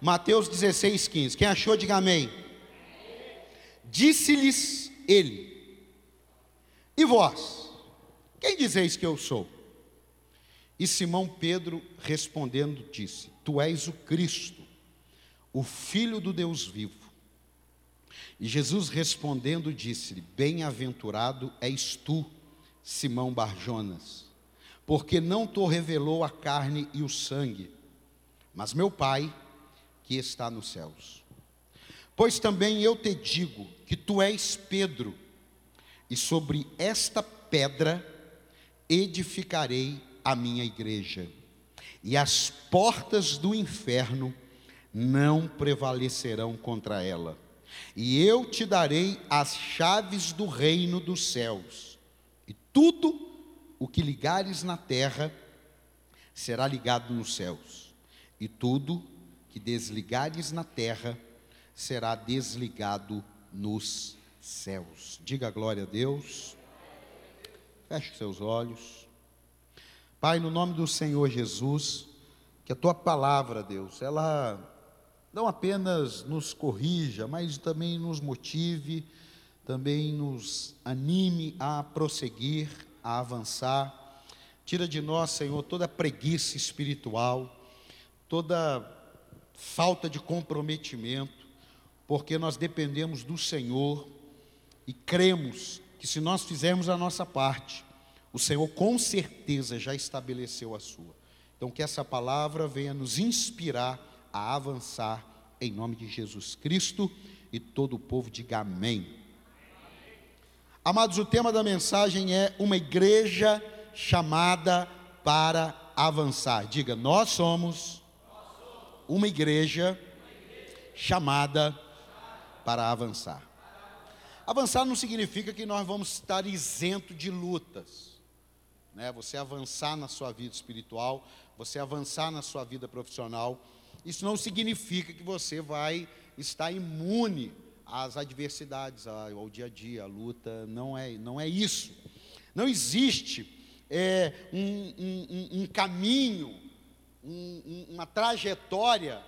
Mateus 16, 15. Quem achou, diga amém. Disse-lhes ele: E vós, quem dizeis que eu sou? E Simão Pedro respondendo disse: Tu és o Cristo, o Filho do Deus vivo. E Jesus respondendo disse-lhe: Bem-aventurado és tu, Simão Barjonas, porque não te revelou a carne e o sangue, mas meu Pai que está nos céus. Pois também eu te digo que tu és Pedro, e sobre esta pedra edificarei a minha igreja, e as portas do inferno não prevalecerão contra ela. E eu te darei as chaves do reino dos céus, e tudo o que ligares na terra será ligado nos céus, e tudo que desligares na terra será desligado nos céus. Diga glória a Deus. Feche seus olhos. Pai, no nome do Senhor Jesus, que a tua palavra, Deus, ela não apenas nos corrija, mas também nos motive, também nos anime a prosseguir, a avançar. Tira de nós, Senhor, toda preguiça espiritual, toda falta de comprometimento, porque nós dependemos do Senhor e cremos que se nós fizermos a nossa parte, o Senhor com certeza já estabeleceu a sua. Então, que essa palavra venha nos inspirar a avançar em nome de Jesus Cristo e todo o povo diga amém. Amados, o tema da mensagem é uma igreja chamada para avançar. Diga, nós somos uma igreja chamada para avançar. Avançar não significa que nós vamos estar isento de lutas. Né? Você avançar na sua vida espiritual, você avançar na sua vida profissional, isso não significa que você vai estar imune às adversidades, ao dia a dia, à luta. Não é, não é isso. Não existe é, um, um, um, caminho, um, uma trajetória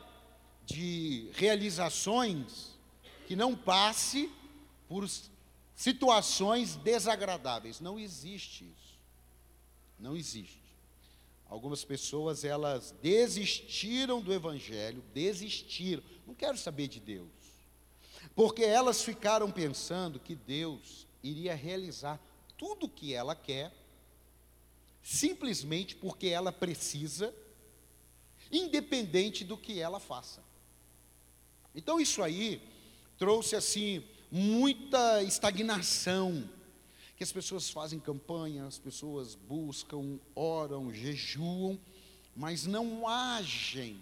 de realizações que não passe por situações desagradáveis. Não existe isso. Não existe. Algumas pessoas elas desistiram do evangelho, desistiram. Não quero saber de Deus. Porque elas ficaram pensando que Deus iria realizar tudo o que ela quer, simplesmente porque ela precisa, independente do que ela faça. Então isso aí trouxe assim muita estagnação que as pessoas fazem campanha, as pessoas buscam, oram, jejuam, mas não agem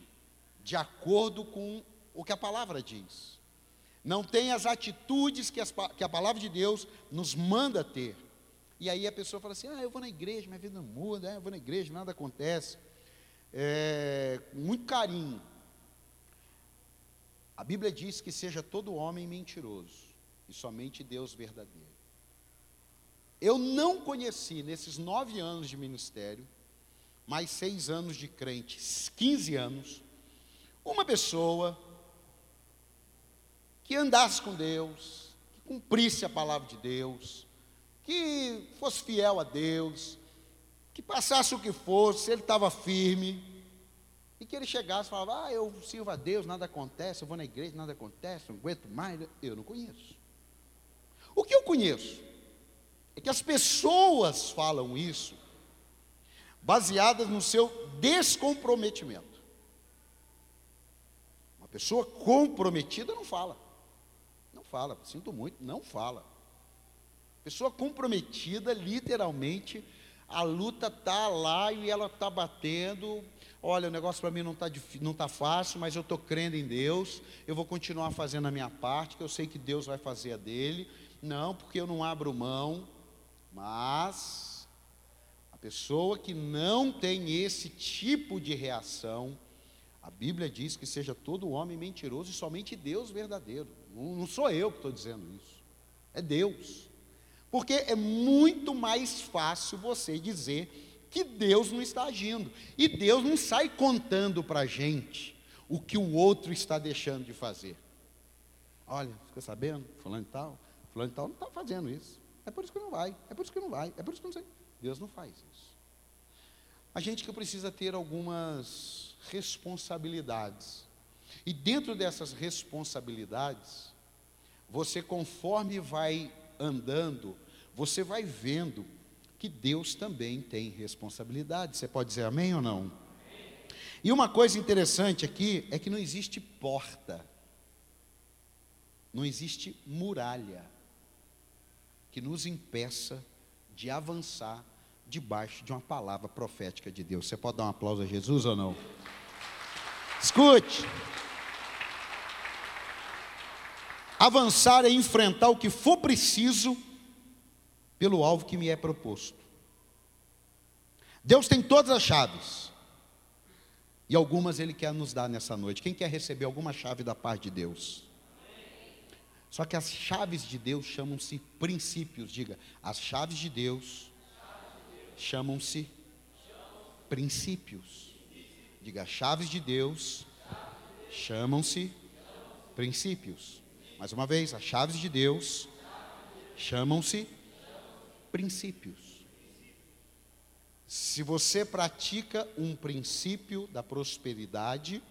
de acordo com o que a palavra diz. Não tem as atitudes que, as, que a palavra de Deus nos manda ter. E aí a pessoa fala assim: ah, eu vou na igreja, minha vida não muda, é, eu vou na igreja, nada acontece. É, muito carinho. A Bíblia diz que seja todo homem mentiroso e somente Deus verdadeiro. Eu não conheci nesses nove anos de ministério, mais seis anos de crente, 15 anos, uma pessoa que andasse com Deus, que cumprisse a palavra de Deus, que fosse fiel a Deus, que passasse o que fosse, ele estava firme, e que ele chegasse e falava: Ah, eu sirvo a Deus, nada acontece, eu vou na igreja, nada acontece, não aguento mais. Eu não conheço. O que eu conheço? É que as pessoas falam isso baseadas no seu descomprometimento. Uma pessoa comprometida não fala. Não fala, sinto muito, não fala. Pessoa comprometida, literalmente, a luta está lá e ela está batendo. Olha, o negócio para mim não está não tá fácil, mas eu estou crendo em Deus. Eu vou continuar fazendo a minha parte, que eu sei que Deus vai fazer a dele. Não, porque eu não abro mão. Mas a pessoa que não tem esse tipo de reação, a Bíblia diz que seja todo homem mentiroso e somente Deus verdadeiro. Não, não sou eu que estou dizendo isso, é Deus. Porque é muito mais fácil você dizer que Deus não está agindo. E Deus não sai contando para a gente o que o outro está deixando de fazer. Olha, fica sabendo, fulano e tal, fulano e tal não está fazendo isso. É por isso que não vai, é por isso que não vai, é por isso que não sei. Deus não faz isso. A gente que precisa ter algumas responsabilidades. E dentro dessas responsabilidades, você conforme vai andando, você vai vendo que Deus também tem responsabilidade. Você pode dizer amém ou não? E uma coisa interessante aqui é que não existe porta, não existe muralha que nos impeça de avançar debaixo de uma palavra profética de Deus. Você pode dar um aplauso a Jesus ou não? Escute. Avançar é enfrentar o que for preciso pelo alvo que me é proposto. Deus tem todas as chaves. E algumas Ele quer nos dar nessa noite. Quem quer receber alguma chave da parte de Deus? Só que as chaves de Deus chamam-se princípios. Diga, as chaves de Deus chamam-se princípios. Diga, as chaves de Deus chamam-se princípios. Mais uma vez, as chaves de Deus chamam-se princípios. Se você pratica um princípio da prosperidade,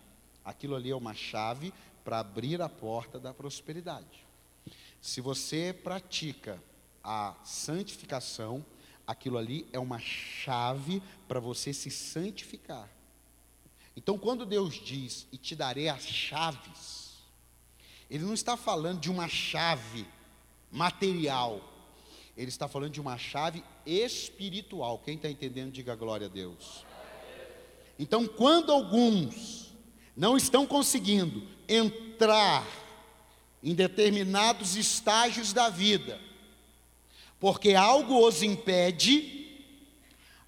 aquilo ali é uma chave para abrir a porta da prosperidade. Se você pratica a santificação, aquilo ali é uma chave para você se santificar. Então, quando Deus diz, e te darei as chaves, Ele não está falando de uma chave material, Ele está falando de uma chave espiritual. Quem está entendendo, diga glória a Deus. Então, quando alguns não estão conseguindo entrar em determinados estágios da vida, porque algo os impede,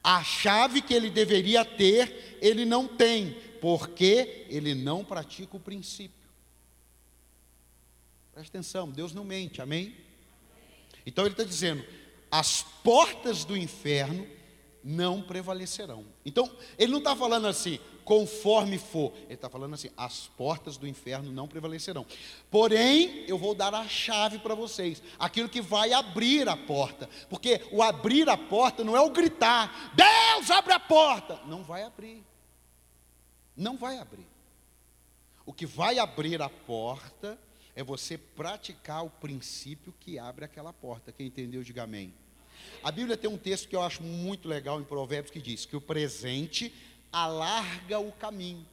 a chave que ele deveria ter, ele não tem, porque ele não pratica o princípio. Presta atenção, Deus não mente, amém? Então ele está dizendo: as portas do inferno não prevalecerão. Então, ele não está falando assim, conforme for. Ele está falando assim: as portas do inferno não prevalecerão. Porém, eu vou dar a chave para vocês, aquilo que vai abrir a porta. Porque o abrir a porta não é o gritar, Deus abre a porta. Não vai abrir. Não vai abrir. O que vai abrir a porta é você praticar o princípio que abre aquela porta. Quem entendeu, diga amém. A Bíblia tem um texto que eu acho muito legal em Provérbios que diz que o presente alarga o caminho.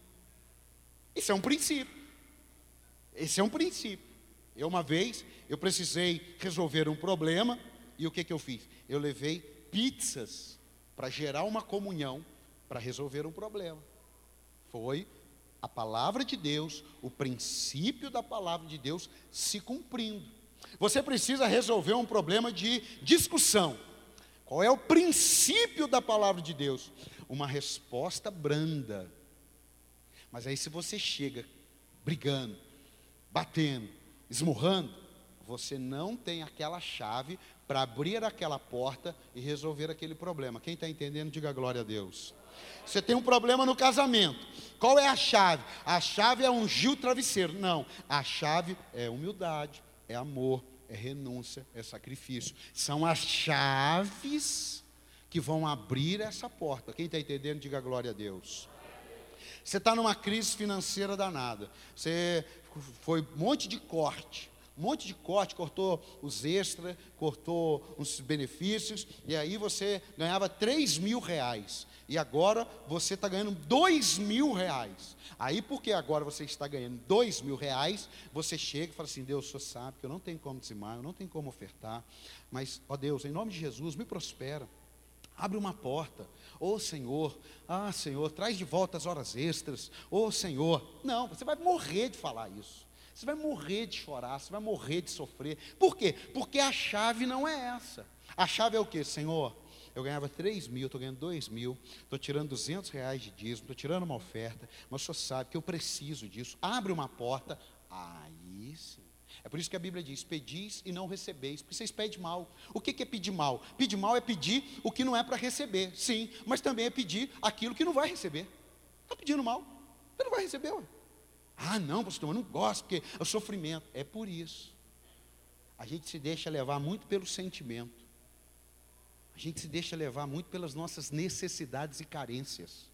Isso é um princípio. Esse é um princípio. Eu uma vez, eu precisei resolver um problema e o que que eu fiz? Eu levei pizzas para gerar uma comunhão para resolver um problema. Foi a palavra de Deus, o princípio da palavra de Deus se cumprindo. Você precisa resolver um problema de discussão. Qual é o princípio da palavra de Deus? Uma resposta branda. Mas aí, se você chega brigando, batendo, esmurrando, você não tem aquela chave para abrir aquela porta e resolver aquele problema. Quem está entendendo, diga glória a Deus. Você tem um problema no casamento. Qual é a chave? A chave é ungir o travesseiro. Não, a chave é humildade, é amor, é renúncia, é sacrifício. São as chaves que vão abrir essa porta. Quem está entendendo, diga glória a Deus. Você está numa crise financeira danada. Você foi um monte de corte. Um monte de corte, cortou os extras, cortou os benefícios, e aí você ganhava 3 mil reais. E agora você está ganhando 2 mil reais. Aí, porque agora você está ganhando dois mil reais, você chega e fala assim: Deus, o senhor sabe que eu não tenho como dizimar, eu não tenho como ofertar, mas, ó Deus, em nome de Jesus, me prospera. Abre uma porta, ô oh, Senhor, ah Senhor, traz de volta as horas extras, ô oh, Senhor. Não, você vai morrer de falar isso. Você vai morrer de chorar, você vai morrer de sofrer. Por quê? Porque a chave não é essa. A chave é o que, Senhor? Eu ganhava 3 mil, estou ganhando 2 mil, estou tirando 200 reais de dízimo, estou tirando uma oferta, mas o senhor sabe que eu preciso disso. Abre uma porta, aí sim. É por isso que a Bíblia diz: pedis e não recebeis, porque vocês pedem mal. O que é pedir mal? Pedir mal é pedir o que não é para receber, sim, mas também é pedir aquilo que não vai receber. Está pedindo mal, você não vai receber. Ué. Ah, não, pastor, eu não gosto, porque é o sofrimento. É por isso. A gente se deixa levar muito pelo sentimento. A gente se deixa levar muito pelas nossas necessidades e carências.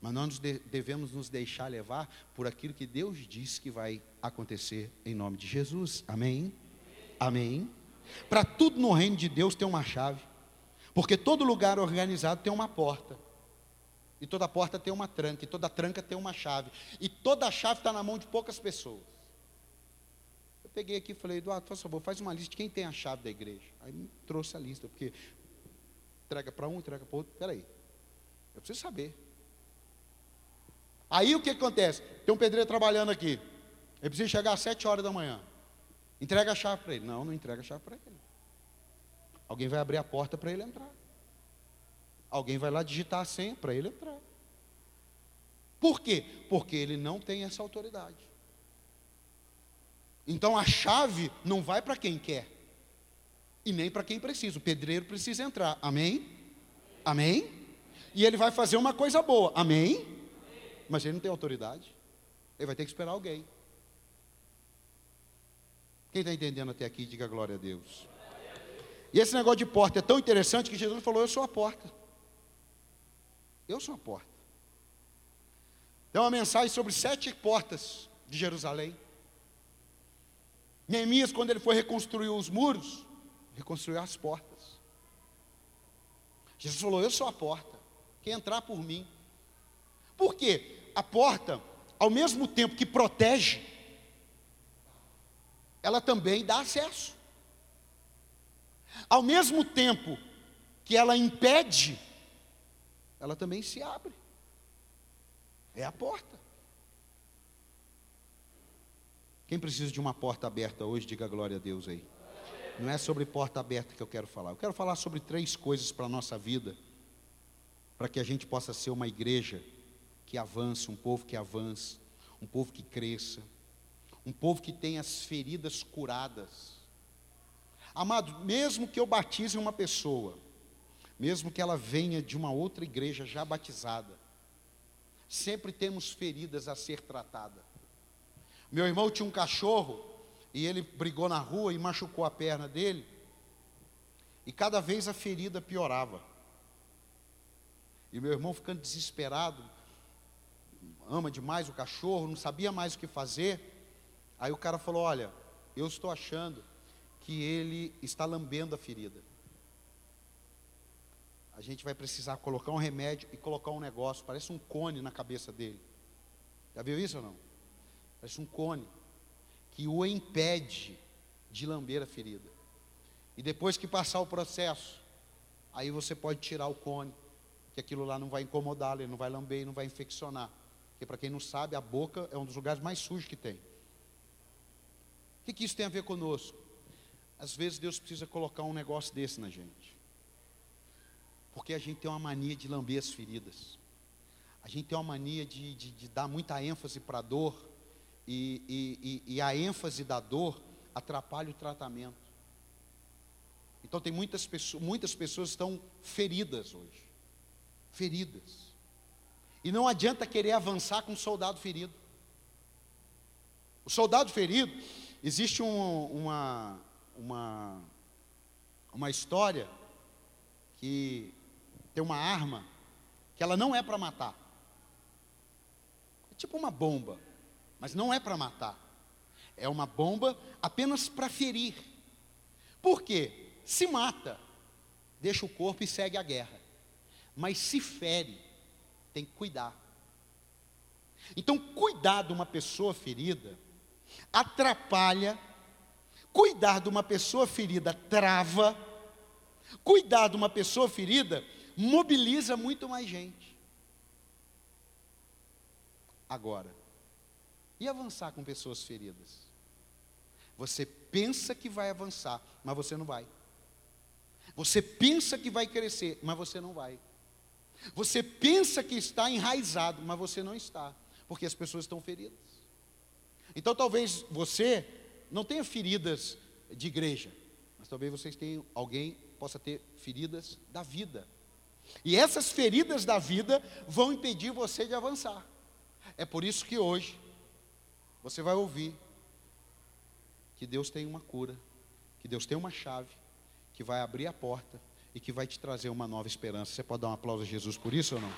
Mas nós devemos nos deixar levar por aquilo que Deus diz que vai acontecer em nome de Jesus. Amém? Amém. Para tudo no reino de Deus tem uma chave. Porque todo lugar organizado tem uma porta. E toda porta tem uma tranca, e toda tranca tem uma chave. E toda chave está na mão de poucas pessoas. Eu peguei aqui e falei, Eduardo, por favor, faz uma lista de quem tem a chave da igreja. Aí me trouxe a lista, porque entrega para um, entrega para outro. Peraí, eu preciso saber. Aí o que acontece? Tem um pedreiro trabalhando aqui. Ele precisa chegar às sete horas da manhã. Entrega a chave para ele. Não, não entrega a chave para ele. Alguém vai abrir a porta para ele entrar. Alguém vai lá digitar a senha para ele entrar. Por quê? Porque ele não tem essa autoridade. Então a chave não vai para quem quer e nem para quem precisa. O pedreiro precisa entrar. Amém? Amém? E ele vai fazer uma coisa boa. Amém? Mas ele não tem autoridade. Ele vai ter que esperar alguém. Quem está entendendo até aqui, diga glória a Deus. E esse negócio de porta é tão interessante que Jesus falou: Eu sou a porta. Eu sou a porta. Tem uma mensagem sobre sete portas de Jerusalém. Neemias, quando ele foi reconstruir os muros, reconstruiu as portas. Jesus falou: Eu sou a porta. Quem entrar por mim. Por quê? A porta, ao mesmo tempo que protege, ela também dá acesso. Ao mesmo tempo que ela impede, ela também se abre. É a porta. Quem precisa de uma porta aberta hoje, diga glória a Deus aí. Não é sobre porta aberta que eu quero falar. Eu quero falar sobre três coisas para a nossa vida, para que a gente possa ser uma igreja que avance, um povo que avance, um povo que cresça, um povo que tenha as feridas curadas. Amado, mesmo que eu batize uma pessoa, mesmo que ela venha de uma outra igreja já batizada, sempre temos feridas a ser tratada. Meu irmão tinha um cachorro e ele brigou na rua e machucou a perna dele, e cada vez a ferida piorava. E meu irmão ficando desesperado, ama demais o cachorro, não sabia mais o que fazer. Aí o cara falou: Olha, eu estou achando que ele está lambendo a ferida a gente vai precisar colocar um remédio e colocar um negócio, parece um cone na cabeça dele. Já viu isso ou não? Parece um cone que o impede de lamber a ferida. E depois que passar o processo, aí você pode tirar o cone, que aquilo lá não vai incomodá-lo, ele não vai lamber, não vai infeccionar. Porque para quem não sabe, a boca é um dos lugares mais sujos que tem. O que, que isso tem a ver conosco? Às vezes Deus precisa colocar um negócio desse na gente. Porque a gente tem uma mania de lamber as feridas. A gente tem uma mania de, de, de dar muita ênfase para a dor. E, e, e, a ênfase da dor atrapalha o tratamento. Então tem muitas pessoas, muitas pessoas estão feridas hoje. Feridas. E não adianta querer avançar com um soldado ferido. O soldado ferido, existe um, uma, uma, uma história que tem uma arma que ela não é para matar. É tipo uma bomba, mas não é para matar. É uma bomba apenas para ferir. Por quê? Se mata, deixa o corpo e segue a guerra. Mas se fere, tem que cuidar. Então, cuidar de uma pessoa ferida atrapalha, cuidar de uma pessoa ferida trava, cuidar de uma pessoa ferida mobiliza muito mais gente. Agora, e avançar com pessoas feridas? Você pensa que vai avançar, mas você não vai. Você pensa que vai crescer, mas você não vai. Você pensa que está enraizado, mas você não está, porque as pessoas estão feridas. Então talvez você não tenha feridas de igreja, mas talvez vocês tenham alguém possa ter feridas da vida. E essas feridas da vida vão impedir você de avançar. É por isso que hoje você vai ouvir que Deus tem uma cura, que Deus tem uma chave, que vai abrir a porta e que vai te trazer uma nova esperança. Você pode dar um aplauso a Jesus por isso ou não?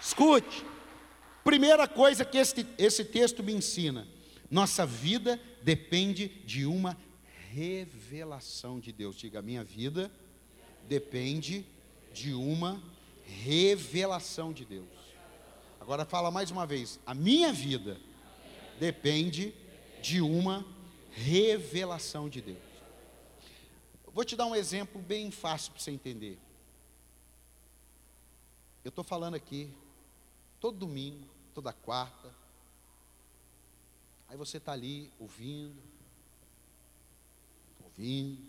Escute, primeira coisa que esse, esse texto me ensina: nossa vida depende de uma revelação de Deus. Diga, minha vida depende de uma revelação de Deus. Agora fala mais uma vez, a minha vida depende de uma revelação de Deus. Vou te dar um exemplo bem fácil para você entender. Eu estou falando aqui todo domingo, toda quarta. Aí você está ali ouvindo, ouvindo.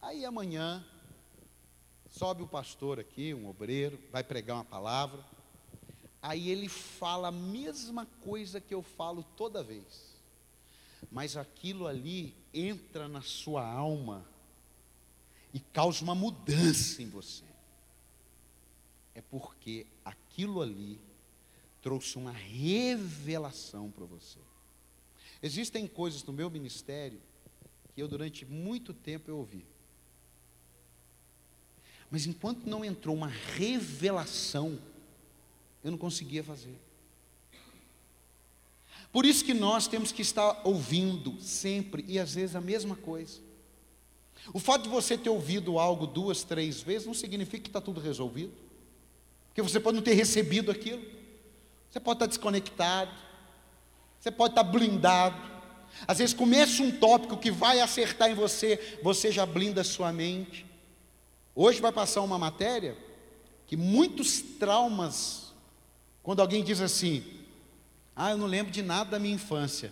Aí amanhã sobe o pastor aqui, um obreiro, vai pregar uma palavra. Aí ele fala a mesma coisa que eu falo toda vez. Mas aquilo ali entra na sua alma e causa uma mudança em você. É porque aquilo ali trouxe uma revelação para você. Existem coisas no meu ministério que eu durante muito tempo eu ouvi. Mas enquanto não entrou uma revelação, eu não conseguia fazer. Por isso que nós temos que estar ouvindo sempre e às vezes a mesma coisa. O fato de você ter ouvido algo duas, três vezes não significa que está tudo resolvido. Porque você pode não ter recebido aquilo. Você pode estar desconectado. Você pode estar blindado. Às vezes começa um tópico que vai acertar em você, você já blinda a sua mente. Hoje vai passar uma matéria que muitos traumas, quando alguém diz assim, ah, eu não lembro de nada da minha infância.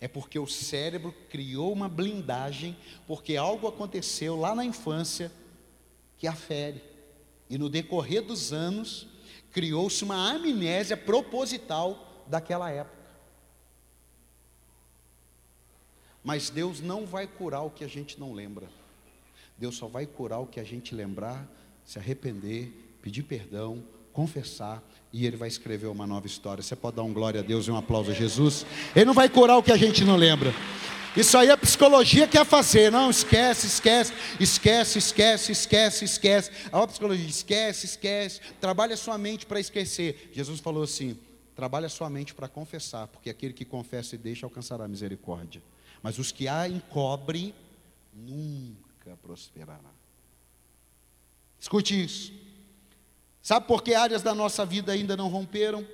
É porque o cérebro criou uma blindagem, porque algo aconteceu lá na infância que afere. E no decorrer dos anos, criou-se uma amnésia proposital daquela época. Mas Deus não vai curar o que a gente não lembra. Deus só vai curar o que a gente lembrar, se arrepender, pedir perdão, confessar, e Ele vai escrever uma nova história. Você pode dar um glória a Deus e um aplauso a Jesus? Ele não vai curar o que a gente não lembra. Isso aí a psicologia quer fazer, não, esquece, esquece, esquece, esquece, esquece, esquece. A psicologia esquece, esquece, trabalha sua mente para esquecer. Jesus falou assim: trabalha sua mente para confessar, porque aquele que confessa e deixa alcançará misericórdia. Mas os que a encobre, nunca prosperará. Escute isso. Sabe por que áreas da nossa vida ainda não romperam?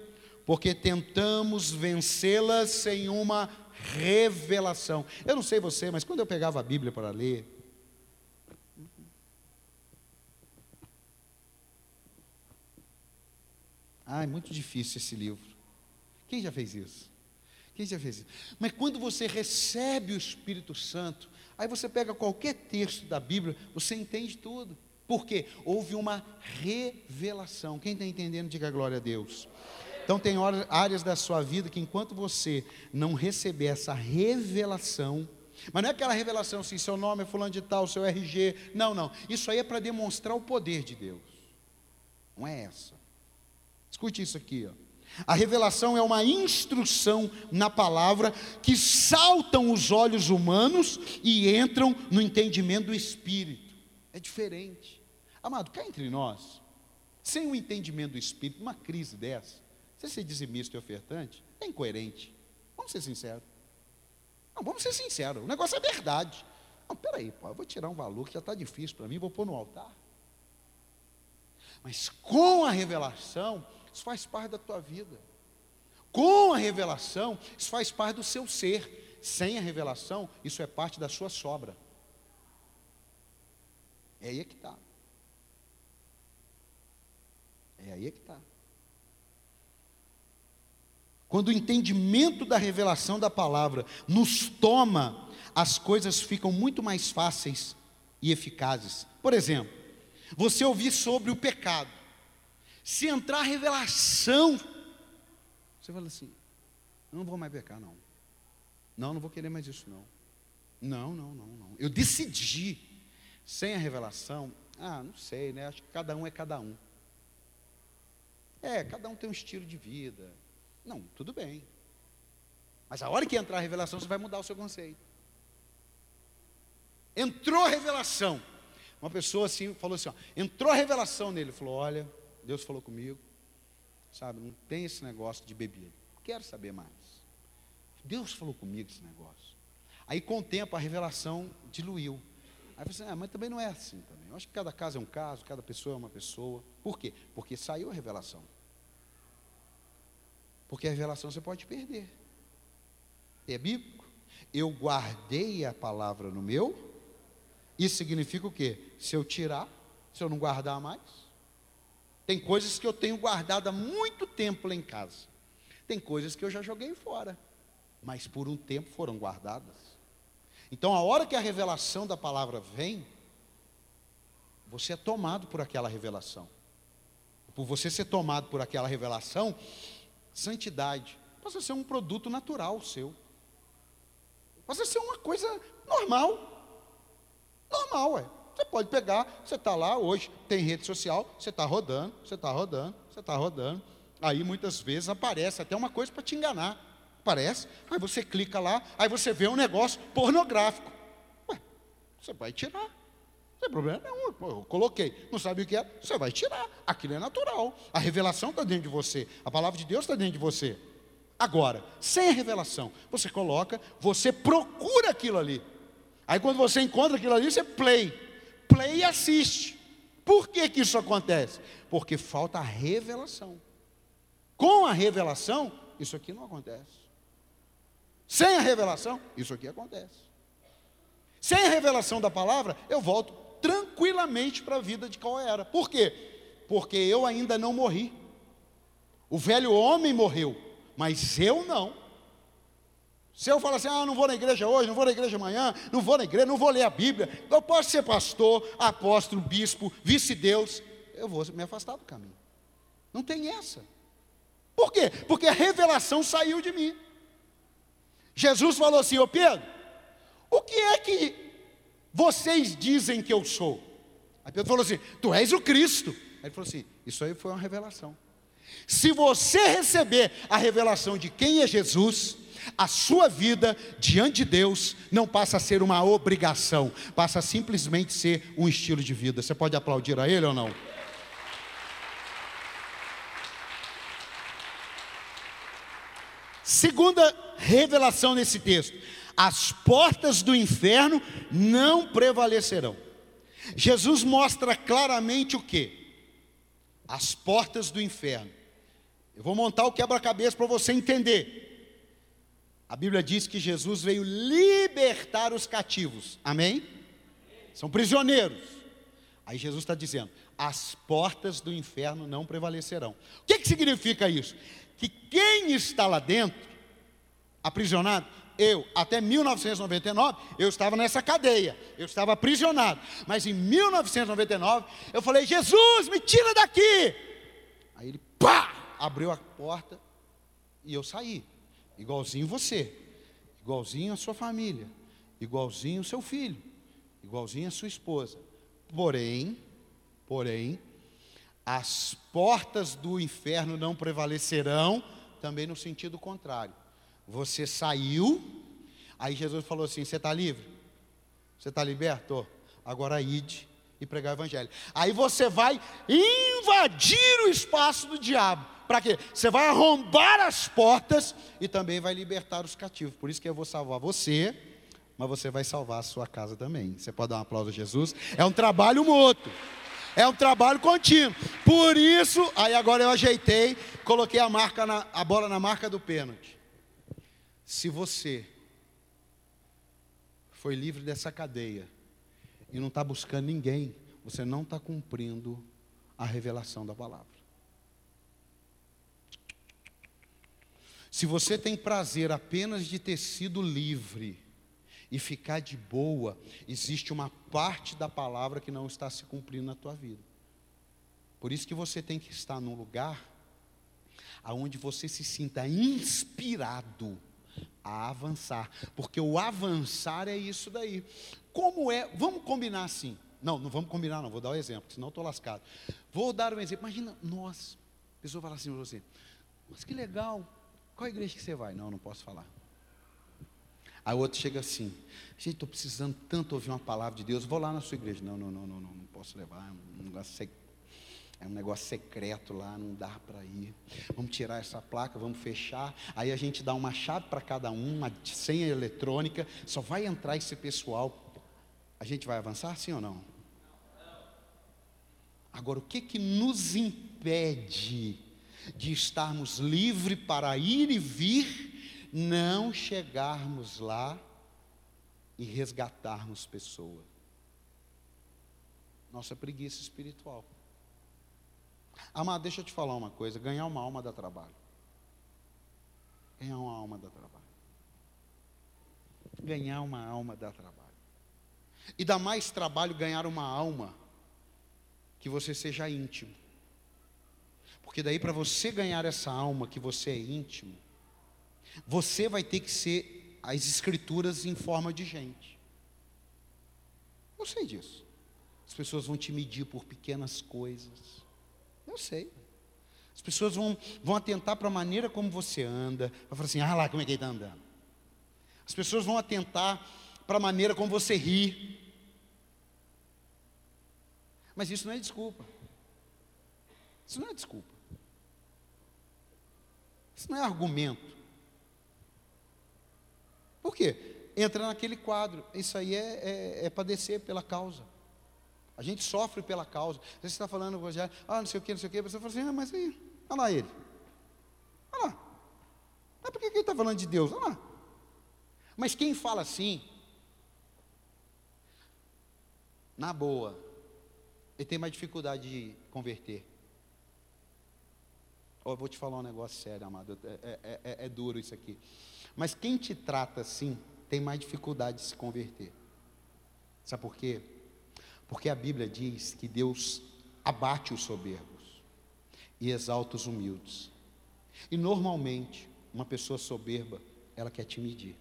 Porque tentamos vencê-las sem uma revelação. Eu não sei você, mas quando eu pegava a Bíblia para ler, ah, é muito difícil esse livro. Quem já fez isso? Quem já fez isso? Mas quando você recebe o Espírito Santo, Aí você pega qualquer texto da Bíblia, você entende tudo. Por quê? Houve uma revelação. Quem está entendendo, diga glória a Deus. Então, tem áreas da sua vida que, enquanto você não receber essa revelação, mas não é aquela revelação assim, seu nome é fulano de tal, seu RG. Não, não. Isso aí é para demonstrar o poder de Deus. Não é essa. Escute isso aqui, ó. A revelação é uma instrução na palavra que saltam os olhos humanos e entram no entendimento do espírito. É diferente. Amado, cá entre nós, sem o entendimento do espírito, uma crise dessa, você ser dizimista e ofertante, é incoerente. Vamos ser sinceros. Não, vamos ser sinceros. O negócio é verdade. Não, peraí, pô, eu vou tirar um valor que já está difícil para mim, vou pôr no altar. Mas com a revelação, isso faz parte da tua vida. Com a revelação, isso faz parte do seu ser. Sem a revelação, isso é parte da sua sobra. É aí que está. É aí que está. Quando o entendimento da revelação da palavra nos toma, as coisas ficam muito mais fáceis e eficazes. Por exemplo, você ouvir sobre o pecado. Se entrar revelação, você fala assim: não vou mais pecar, não. Não, não vou querer mais isso, não. Não, não, não, não. Eu decidi, sem a revelação, ah, não sei, né? Acho que cada um é cada um. É, cada um tem um estilo de vida. Não, tudo bem. Mas a hora que entrar a revelação, você vai mudar o seu conceito. Entrou a revelação. Uma pessoa assim falou assim: ó, entrou a revelação nele. Falou: Olha, Deus falou comigo. Sabe, não tem esse negócio de bebida. Quero saber mais. Deus falou comigo esse negócio. Aí com o tempo a revelação diluiu. Aí você, assim, ah, mas também não é assim também. Eu acho que cada caso é um caso, cada pessoa é uma pessoa. Por quê? Porque saiu a revelação. Porque a revelação você pode perder. É bíblico. Eu guardei a palavra no meu. Isso significa o quê? Se eu tirar, se eu não guardar mais. Tem coisas que eu tenho guardado há muito tempo lá em casa. Tem coisas que eu já joguei fora, mas por um tempo foram guardadas. Então, a hora que a revelação da palavra vem, você é tomado por aquela revelação. Por você ser tomado por aquela revelação, santidade passa a ser um produto natural seu. Passa a ser uma coisa normal. Normal, é. Você pode pegar, você está lá hoje, tem rede social, você está rodando, você está rodando, você está rodando. Aí muitas vezes aparece até uma coisa para te enganar. Aparece, aí você clica lá, aí você vê um negócio pornográfico. Ué, você vai tirar. Não tem problema nenhum. Eu coloquei. Não sabe o que é? Você vai tirar. Aquilo é natural. A revelação está dentro de você. A palavra de Deus está dentro de você. Agora, sem a revelação, você coloca, você procura aquilo ali. Aí quando você encontra aquilo ali, você play. Play e assiste. Por que, que isso acontece? Porque falta a revelação. Com a revelação, isso aqui não acontece. Sem a revelação, isso aqui acontece. Sem a revelação da palavra, eu volto tranquilamente para a vida de qual era. Por quê? Porque eu ainda não morri. O velho homem morreu, mas eu não. Se eu falar assim, ah, não vou na igreja hoje, não vou na igreja amanhã, não vou na igreja, não vou ler a Bíblia, eu posso ser pastor, apóstolo, bispo, vice-deus, eu vou me afastar do caminho. Não tem essa. Por quê? Porque a revelação saiu de mim. Jesus falou assim, ô Pedro, o que é que vocês dizem que eu sou. Aí Pedro falou assim: Tu és o Cristo. Aí ele falou assim: Isso aí foi uma revelação. Se você receber a revelação de quem é Jesus, a sua vida diante de Deus não passa a ser uma obrigação, passa a simplesmente ser um estilo de vida. Você pode aplaudir a ele ou não? Segunda revelação nesse texto: as portas do inferno não prevalecerão. Jesus mostra claramente o que? As portas do inferno. Eu vou montar o quebra-cabeça para você entender. A Bíblia diz que Jesus veio libertar os cativos. Amém? São prisioneiros. Aí Jesus está dizendo: as portas do inferno não prevalecerão. O que, que significa isso? Que quem está lá dentro, aprisionado, eu, até 1999, eu estava nessa cadeia, eu estava aprisionado. Mas em 1999, eu falei: Jesus, me tira daqui. Aí ele, pá, abriu a porta e eu saí. Igualzinho você, igualzinho a sua família, igualzinho o seu filho, igualzinho a sua esposa. Porém, porém, as portas do inferno não prevalecerão, também no sentido contrário. Você saiu, aí Jesus falou assim: Você está livre? Você está liberto? Agora ide e pregar o evangelho. Aí você vai invadir o espaço do diabo. Para quê? Você vai arrombar as portas e também vai libertar os cativos. Por isso que eu vou salvar você, mas você vai salvar a sua casa também. Você pode dar um aplauso a Jesus? É um trabalho mútuo. É um trabalho contínuo. Por isso, aí agora eu ajeitei, coloquei a marca na, a bola na marca do pênalti. Se você foi livre dessa cadeia e não está buscando ninguém, você não está cumprindo a revelação da palavra. Se você tem prazer apenas de ter sido livre e ficar de boa, existe uma parte da palavra que não está se cumprindo na tua vida. Por isso que você tem que estar num lugar aonde você se sinta inspirado a avançar, porque o avançar é isso daí. Como é? Vamos combinar assim. Não, não vamos combinar, não. Vou dar um exemplo, senão estou lascado. Vou dar um exemplo. Imagina nós, A pessoa fala assim para você: Mas que legal, qual igreja que você vai? Não, não posso falar. Aí o outro chega assim: Gente, estou precisando tanto ouvir uma palavra de Deus, vou lá na sua igreja. Não, não, não, não, não, não posso levar, é um negócio secreto. É um negócio secreto lá, não dá para ir. Vamos tirar essa placa, vamos fechar. Aí a gente dá uma chave para cada um, uma senha eletrônica. Só vai entrar esse pessoal. A gente vai avançar, sim ou não? Agora, o que que nos impede de estarmos livres para ir e vir, não chegarmos lá e resgatarmos pessoas? Nossa preguiça espiritual. Amado, deixa eu te falar uma coisa: ganhar uma alma dá trabalho. Ganhar uma alma dá trabalho. Ganhar uma alma dá trabalho. E dá mais trabalho ganhar uma alma que você seja íntimo. Porque daí, para você ganhar essa alma que você é íntimo, você vai ter que ser as escrituras em forma de gente. Eu sei disso. As pessoas vão te medir por pequenas coisas. Eu sei. As pessoas vão, vão atentar para a maneira como você anda. Vai falar assim, ah lá como é que ele está andando. As pessoas vão atentar para a maneira como você ri. Mas isso não é desculpa. Isso não é desculpa. Isso não é argumento. Por quê? Entra naquele quadro. Isso aí é, é, é padecer pela causa. A gente sofre pela causa. Você está falando, Rogério, ah, não sei o que, não sei o que. Você fala assim, ah, mas aí, olha lá ele. Olha lá. Mas por que ele está falando de Deus? Olha lá. Mas quem fala assim, na boa, ele tem mais dificuldade de converter. Oh, vou te falar um negócio sério, amado. É, é, é, é duro isso aqui. Mas quem te trata assim, tem mais dificuldade de se converter. Sabe por quê? Porque a Bíblia diz que Deus abate os soberbos e exalta os humildes. E normalmente, uma pessoa soberba, ela quer te medir.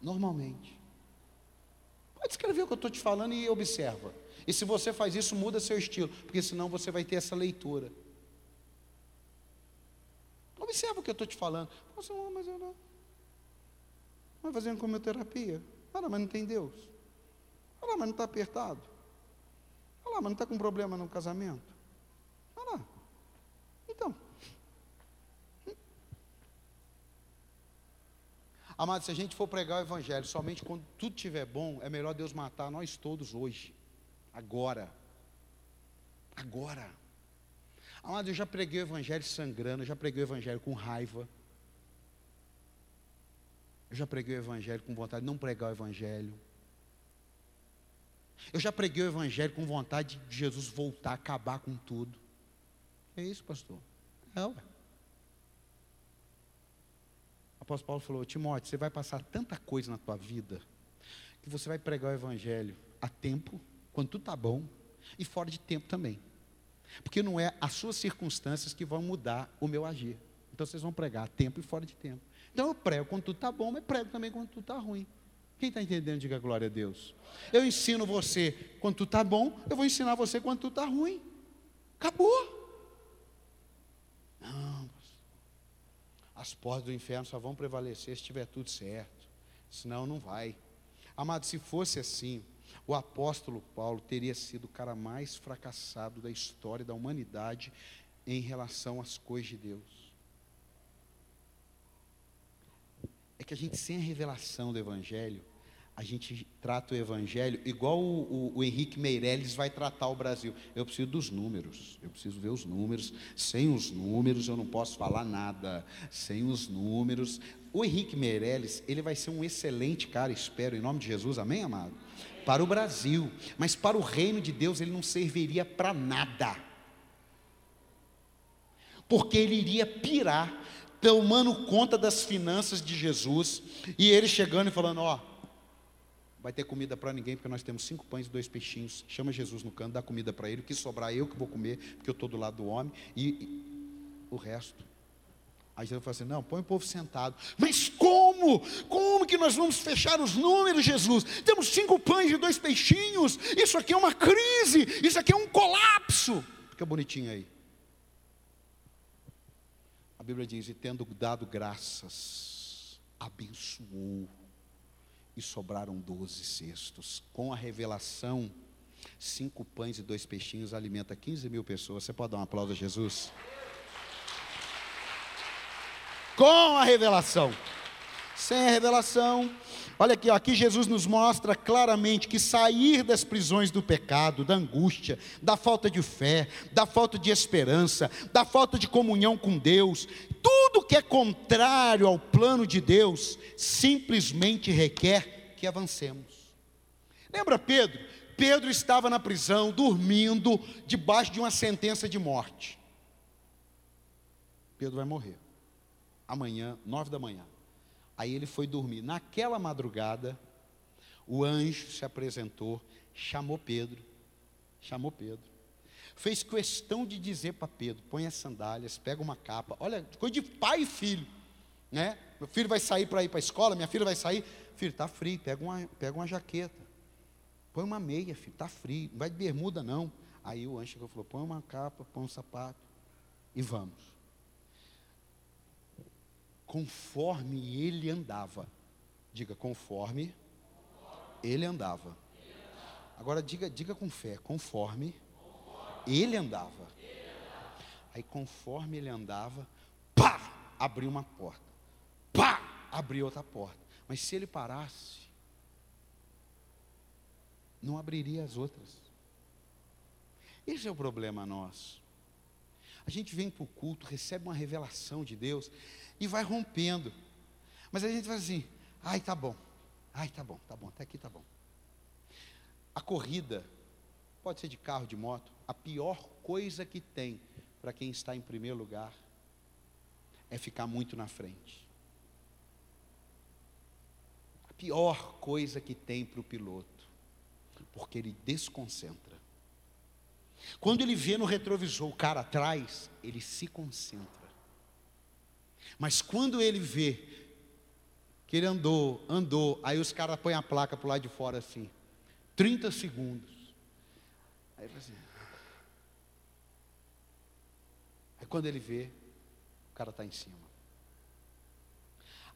Normalmente. Pode escrever o que eu estou te falando e observa. E se você faz isso, muda seu estilo, porque senão você vai ter essa leitura. Observa o que eu estou te falando. Você, mas eu não. Vai fazendo quimioterapia. Ah, mas não tem Deus. Olha lá, mas não está apertado. Olha lá, mas não está com problema no casamento. Olha lá. Então. Amado, se a gente for pregar o Evangelho somente quando tudo estiver bom, é melhor Deus matar nós todos hoje. Agora. Agora. Amado, eu já preguei o Evangelho sangrando, eu já preguei o Evangelho com raiva. Eu já preguei o Evangelho com vontade de não pregar o Evangelho. Eu já preguei o Evangelho com vontade de Jesus voltar, acabar com tudo. É isso, pastor? É, ué. O apóstolo Paulo falou: Timóteo, você vai passar tanta coisa na tua vida que você vai pregar o Evangelho a tempo, quando tudo está bom, e fora de tempo também. Porque não é as suas circunstâncias que vão mudar o meu agir. Então vocês vão pregar tempo e fora de tempo. Então eu prego quando tudo está bom, mas prego também quando tudo está ruim. Quem está entendendo, diga glória a Deus. Eu ensino você quando tu está bom, eu vou ensinar você quando tu está ruim. Acabou. Não, as portas do inferno só vão prevalecer se estiver tudo certo. Senão não vai. Amado, se fosse assim, o apóstolo Paulo teria sido o cara mais fracassado da história da humanidade em relação às coisas de Deus. É que a gente, sem a revelação do Evangelho, a gente trata o evangelho igual o, o, o, Henrique Meirelles vai tratar o Brasil. Eu preciso dos números, eu preciso ver os números. Sem os números eu não posso falar nada. Sem os números. O Henrique Meirelles, ele vai ser um excelente cara, espero, em nome de Jesus, amém, amado? Para o Brasil, mas para o reino de Deus ele não serviria para nada. Porque ele iria pirar, tomando conta das finanças de Jesus, e ele chegando e falando: Ó, vai ter comida para ninguém, porque nós temos cinco pães e dois peixinhos. Chama Jesus no canto, dá comida para ele. O que sobrar, eu que vou comer, porque eu estou do lado do homem. E, e o resto. Aí Jesus fala assim: não, põe o povo sentado. Mas como? Como que nós vamos fechar os números, Jesus? Temos cinco pães e dois peixinhos. Isso aqui é uma crise. Isso aqui é um colapso. Fica bonitinho aí. A Bíblia diz: E tendo dado graças, abençoou, e sobraram doze cestos. Com a revelação, cinco pães e dois peixinhos alimenta 15 mil pessoas. Você pode dar um aplauso a Jesus? Com a revelação. Sem a revelação, olha aqui, ó, aqui Jesus nos mostra claramente que sair das prisões do pecado, da angústia, da falta de fé, da falta de esperança, da falta de comunhão com Deus, tudo que é contrário ao plano de Deus, simplesmente requer que avancemos. Lembra Pedro? Pedro estava na prisão, dormindo, debaixo de uma sentença de morte. Pedro vai morrer. Amanhã, nove da manhã. Aí ele foi dormir. Naquela madrugada, o anjo se apresentou, chamou Pedro, chamou Pedro. Fez questão de dizer para Pedro: põe as sandálias, pega uma capa. Olha, coisa de pai e filho. Né? Meu filho vai sair para ir para a escola, minha filha vai sair. Filho, está frio, pega uma, pega uma jaqueta. Põe uma meia, filho, está frio. Não vai de bermuda, não. Aí o anjo falou: põe uma capa, põe um sapato e vamos conforme ele andava. Diga, conforme ele andava. Agora diga, diga com fé, conforme ele andava. Aí conforme ele andava, pá, abriu uma porta. Pá, abriu outra porta. Mas se ele parasse, não abriria as outras. Esse é o problema nosso. A gente vem para o culto, recebe uma revelação de Deus, e vai rompendo. Mas a gente faz assim, ai, tá bom, ai, tá bom, tá bom, até aqui tá bom. A corrida, pode ser de carro, de moto, a pior coisa que tem para quem está em primeiro lugar é ficar muito na frente. A pior coisa que tem para o piloto, porque ele desconcentra. Quando ele vê no retrovisor o cara atrás, ele se concentra. Mas quando ele vê que ele andou, andou, aí os caras põem a placa para o lado de fora assim, 30 segundos. Aí ele assim. Aí quando ele vê, o cara está em cima.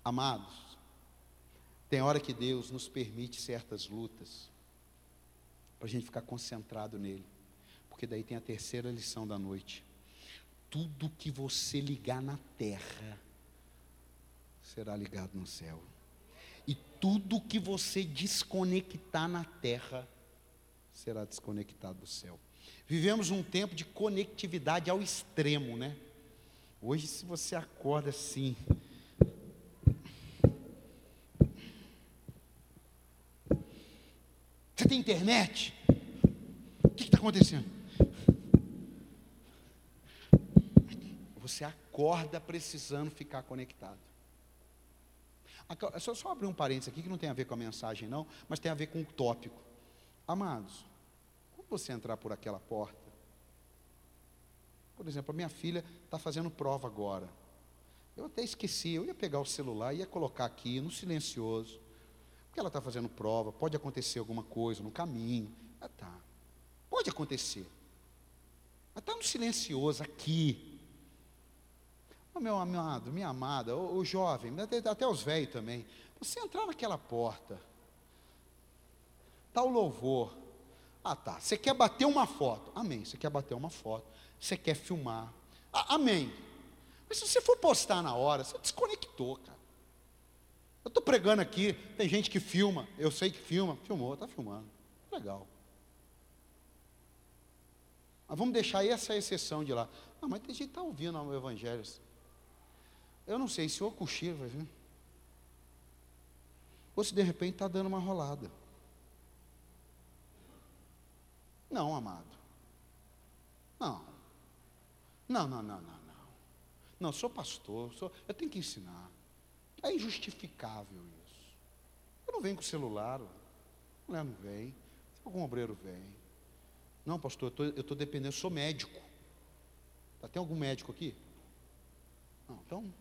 Amados, tem hora que Deus nos permite certas lutas, para a gente ficar concentrado nele, porque daí tem a terceira lição da noite. Tudo que você ligar na terra, será ligado no céu. E tudo que você desconectar na terra será desconectado do céu. Vivemos um tempo de conectividade ao extremo, né? Hoje, se você acorda assim, você tem internet? O que está acontecendo? Você acorda precisando ficar conectado. Só, só abrir um parênteses aqui que não tem a ver com a mensagem, não, mas tem a ver com o tópico. Amados, quando você entrar por aquela porta, por exemplo, a minha filha está fazendo prova agora. Eu até esqueci, eu ia pegar o celular, ia colocar aqui no silencioso, porque ela está fazendo prova, pode acontecer alguma coisa no caminho. Ah, tá. Pode acontecer. Mas está no silencioso aqui. Oh, meu amado, minha amada, o, o jovem, até, até os velhos também. Você entrar naquela porta, está o louvor. Ah, tá. Você quer bater uma foto? Amém. Você quer bater uma foto. Você quer filmar? Ah, amém. Mas se você for postar na hora, você desconectou, cara. Eu estou pregando aqui, tem gente que filma, eu sei que filma, filmou, está filmando. Legal. Mas vamos deixar essa exceção de lá. Ah, mas tem gente que está ouvindo o Evangelho. Eu não sei se o cochila, ver. Ou se de repente está dando uma rolada. Não, amado. Não. Não, não, não, não, não. Não, sou pastor, sou, eu tenho que ensinar. É injustificável isso. Eu não venho com celular, a mulher não vem, algum obreiro vem. Não, pastor, eu estou dependendo, eu sou médico. Tá, tem algum médico aqui? Não, então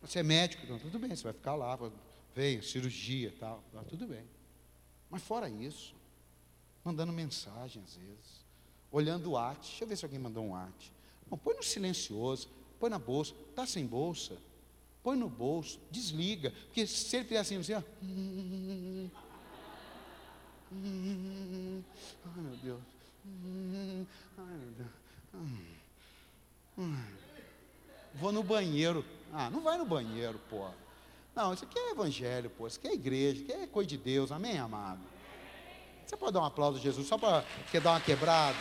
você é médico, então tudo bem, você vai ficar lá, vem, cirurgia tal, tá, tudo bem. Mas fora isso, mandando mensagem às vezes, olhando o arte. Deixa eu ver se alguém mandou um arte. Não, põe no silencioso, põe na bolsa. Está sem bolsa? Põe no bolso, desliga. Porque se ele fizer assim, assim, ó. Ai meu Deus. Ai meu Deus. Vou no banheiro. Ah, não vai no banheiro, pô. Não, isso aqui é evangelho, pô. Isso aqui é igreja, isso aqui é coisa de Deus. Amém, amado? Você pode dar um aplauso a Jesus só para dar uma quebrada?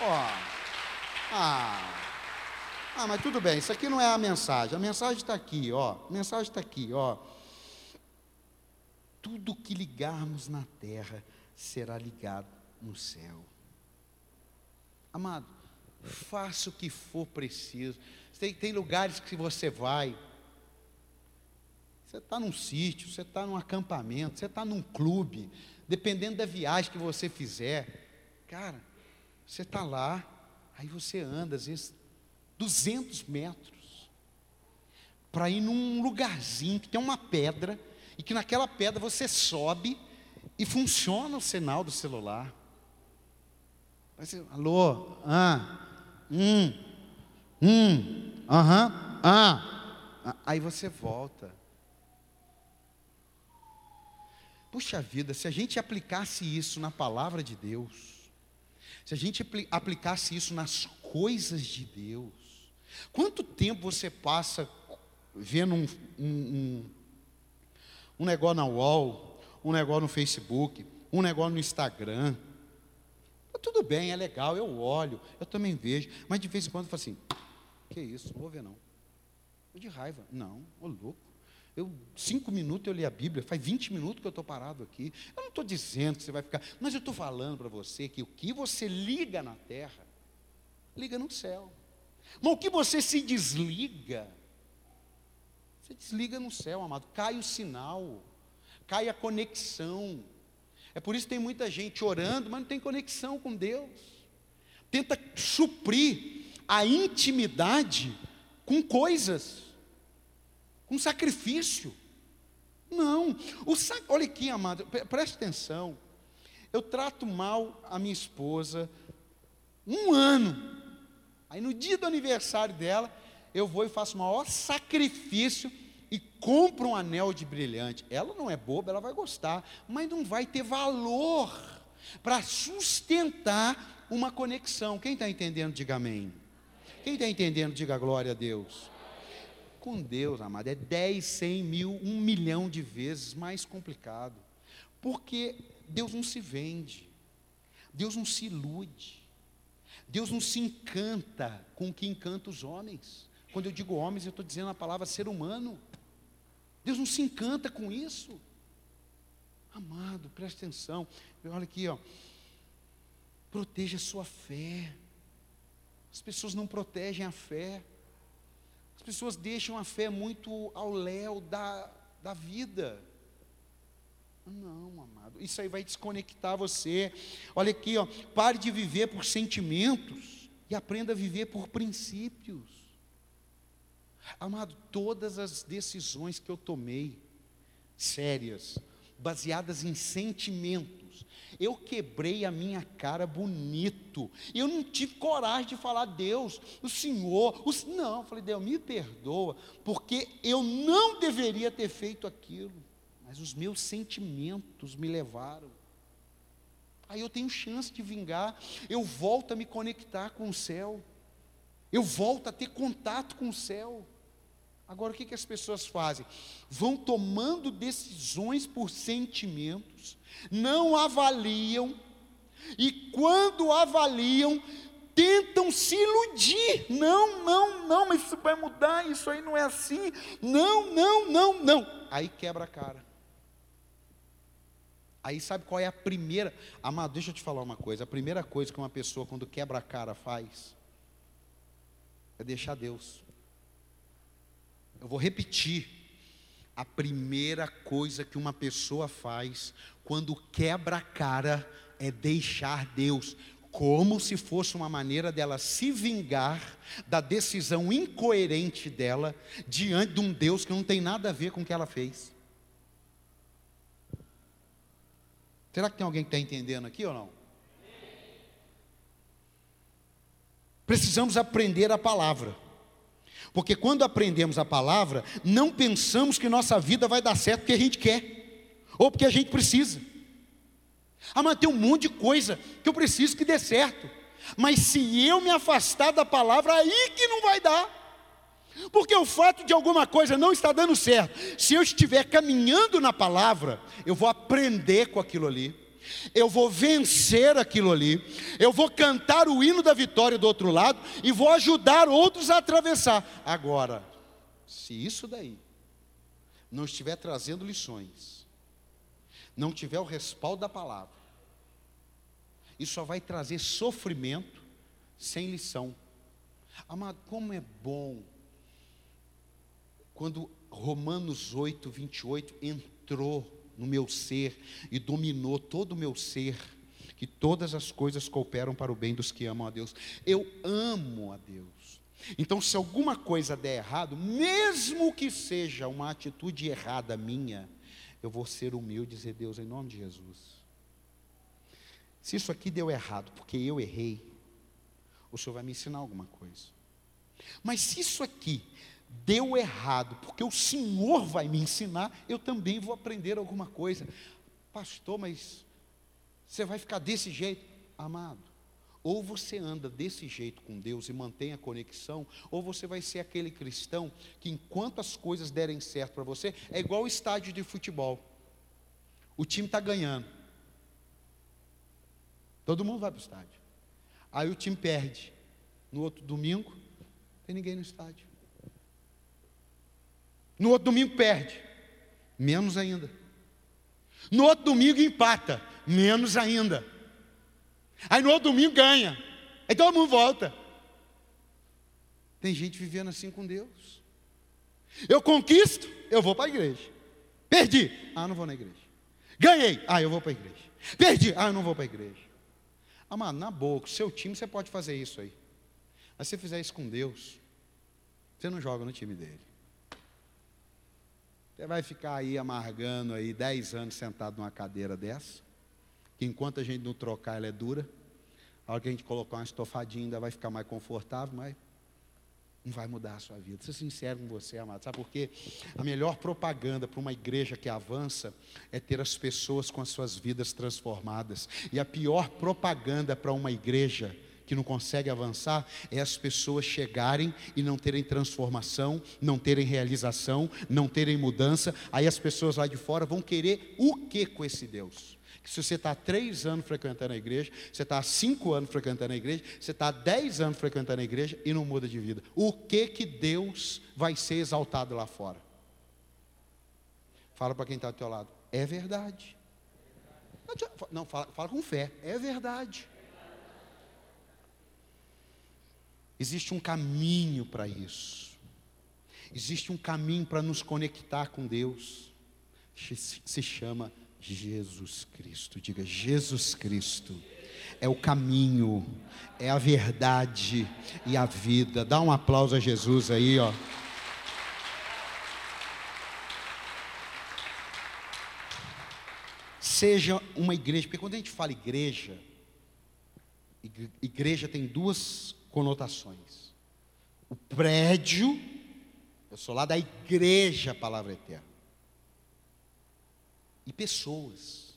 Ó. Ah. Ah, mas tudo bem, isso aqui não é a mensagem. A mensagem está aqui, ó. A mensagem está aqui, ó. Tudo que ligarmos na terra será ligado no céu. Amado, faça o que for preciso. Tem, tem lugares que você vai, você está num sítio, você está num acampamento, você está num clube, dependendo da viagem que você fizer, cara, você está lá, aí você anda, às vezes, 200 metros, para ir num lugarzinho que tem uma pedra, e que naquela pedra você sobe e funciona o sinal do celular. Você, alô, ah, hum, hum, aham, ah. Aí você volta. Puxa vida, se a gente aplicasse isso na palavra de Deus, se a gente aplicasse isso nas coisas de Deus, quanto tempo você passa vendo um, um, um, um negócio na wall, um negócio no Facebook, um negócio no Instagram? Tá tudo bem, é legal, eu olho, eu também vejo, mas de vez em quando eu falo assim: que isso, não vou ver não. de raiva, não, ô louco. Eu, cinco minutos eu li a Bíblia, faz 20 minutos que eu estou parado aqui. Eu não estou dizendo que você vai ficar, mas eu estou falando para você que o que você liga na terra, liga no céu. Mas o que você se desliga, você desliga no céu, amado. Cai o sinal, cai a conexão. É por isso que tem muita gente orando, mas não tem conexão com Deus. Tenta suprir a intimidade com coisas um sacrifício. Não, o sac... olha aqui, amado, preste atenção. Eu trato mal a minha esposa um ano. Aí no dia do aniversário dela, eu vou e faço o maior sacrifício e compro um anel de brilhante. Ela não é boba, ela vai gostar, mas não vai ter valor para sustentar uma conexão. Quem está entendendo, diga amém. Quem está entendendo, diga glória a Deus. Com Deus, amado, é 10, 100 mil, um milhão de vezes mais complicado. Porque Deus não se vende, Deus não se ilude, Deus não se encanta com o que encanta os homens. Quando eu digo homens, eu estou dizendo a palavra ser humano. Deus não se encanta com isso. Amado, preste atenção. Olha aqui, ó. Proteja a sua fé. As pessoas não protegem a fé. As pessoas deixam a fé muito ao léu da, da vida. Não, amado, isso aí vai desconectar você. Olha aqui, ó, pare de viver por sentimentos e aprenda a viver por princípios. Amado, todas as decisões que eu tomei, sérias, baseadas em sentimentos, eu quebrei a minha cara bonito. Eu não tive coragem de falar, Deus, o Senhor, o... não, eu falei, Deus, me perdoa, porque eu não deveria ter feito aquilo, mas os meus sentimentos me levaram. Aí eu tenho chance de vingar, eu volto a me conectar com o céu, eu volto a ter contato com o céu. Agora, o que, que as pessoas fazem? Vão tomando decisões por sentimentos, não avaliam, e quando avaliam, tentam se iludir. Não, não, não, mas isso vai mudar, isso aí não é assim. Não, não, não, não. Aí quebra a cara. Aí sabe qual é a primeira. Amado, deixa eu te falar uma coisa. A primeira coisa que uma pessoa, quando quebra a cara, faz é deixar Deus. Eu vou repetir. A primeira coisa que uma pessoa faz quando quebra a cara é deixar Deus, como se fosse uma maneira dela se vingar da decisão incoerente dela diante de um Deus que não tem nada a ver com o que ela fez. Será que tem alguém que está entendendo aqui ou não? precisamos aprender a palavra. Porque quando aprendemos a palavra, não pensamos que nossa vida vai dar certo porque a gente quer, ou porque a gente precisa. Ah, mas tem um monte de coisa que eu preciso que dê certo. Mas se eu me afastar da palavra, aí que não vai dar. Porque o fato de alguma coisa não estar dando certo, se eu estiver caminhando na palavra, eu vou aprender com aquilo ali, eu vou vencer aquilo ali, eu vou cantar o hino da vitória do outro lado e vou ajudar outros a atravessar. Agora, se isso daí não estiver trazendo lições, não tiver o respaldo da palavra, isso só vai trazer sofrimento sem lição. Amado, como é bom quando Romanos 8, 28 entrou no meu ser e dominou todo o meu ser, que todas as coisas cooperam para o bem dos que amam a Deus. Eu amo a Deus. Então, se alguma coisa der errado, mesmo que seja uma atitude errada minha, eu vou ser humilde e dizer: Deus, em nome de Jesus. Se isso aqui deu errado porque eu errei, o Senhor vai me ensinar alguma coisa. Mas se isso aqui deu errado, porque o Senhor vai me ensinar, eu também vou aprender alguma coisa. Pastor, mas você vai ficar desse jeito? Amado, ou você anda desse jeito com Deus e mantém a conexão, ou você vai ser aquele cristão que, enquanto as coisas derem certo para você, é igual o estádio de futebol. O time está ganhando. Todo mundo vai para o estádio. Aí o time perde. No outro domingo, tem ninguém no estádio. No outro domingo perde, menos ainda. No outro domingo empata, menos ainda. Aí no outro domingo ganha, aí todo mundo volta. Tem gente vivendo assim com Deus. Eu conquisto, eu vou para a igreja. Perdi, ah, não vou na igreja. Ganhei, ah, eu vou para a igreja. Perdi, ah, eu não vou para a igreja. Amado, na boca, seu time você pode fazer isso aí. Mas se você fizer isso com Deus, você não joga no time dele. Você vai ficar aí amargando aí dez anos sentado numa cadeira dessa, que enquanto a gente não trocar ela é dura. A hora que a gente colocar uma estofadinha ainda vai ficar mais confortável, mas não vai mudar a sua vida. Ser sincero com você, amado. Sabe por quê? A melhor propaganda para uma igreja que avança é ter as pessoas com as suas vidas transformadas. E a pior propaganda para uma igreja que não consegue avançar é as pessoas chegarem e não terem transformação, não terem realização, não terem mudança. Aí as pessoas lá de fora vão querer o que com esse Deus? Que se você está três anos frequentando a igreja, você está cinco anos frequentando a igreja, você está dez anos frequentando a igreja e não muda de vida. O que que Deus vai ser exaltado lá fora? Fala para quem está ao teu lado. É verdade. Não, fala, fala com fé. É verdade. Existe um caminho para isso. Existe um caminho para nos conectar com Deus. Se chama Jesus Cristo. Diga, Jesus Cristo é o caminho, é a verdade e a vida. Dá um aplauso a Jesus aí, ó. Seja uma igreja, porque quando a gente fala igreja, igreja tem duas conotações. O prédio, eu sou lá da igreja, palavra eterna. E pessoas.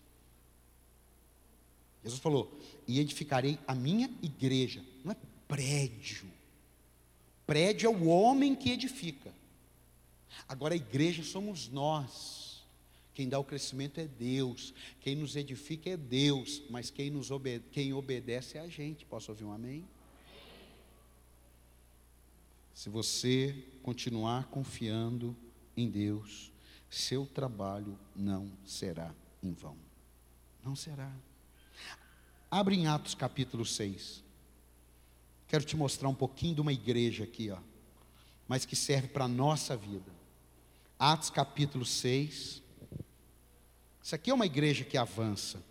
Jesus falou: e edificarei a minha igreja. Não é prédio. Prédio é o homem que edifica. Agora a igreja somos nós. Quem dá o crescimento é Deus. Quem nos edifica é Deus. Mas quem, nos obede quem obedece é a gente. Posso ouvir um amém? Se você continuar confiando em Deus, seu trabalho não será em vão. Não será. Abre em Atos capítulo 6. Quero te mostrar um pouquinho de uma igreja aqui, ó, mas que serve para a nossa vida. Atos capítulo 6. Isso aqui é uma igreja que avança.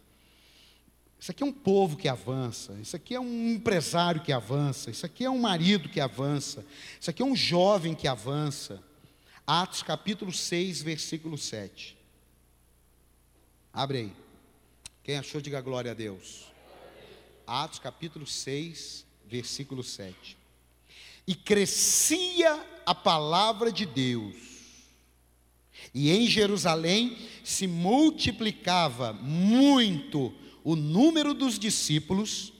Isso aqui é um povo que avança, isso aqui é um empresário que avança, isso aqui é um marido que avança, isso aqui é um jovem que avança. Atos capítulo 6, versículo 7. Abre aí. Quem achou, diga glória a Deus. Atos capítulo 6, versículo 7. E crescia a palavra de Deus, e em Jerusalém se multiplicava muito o número dos discípulos,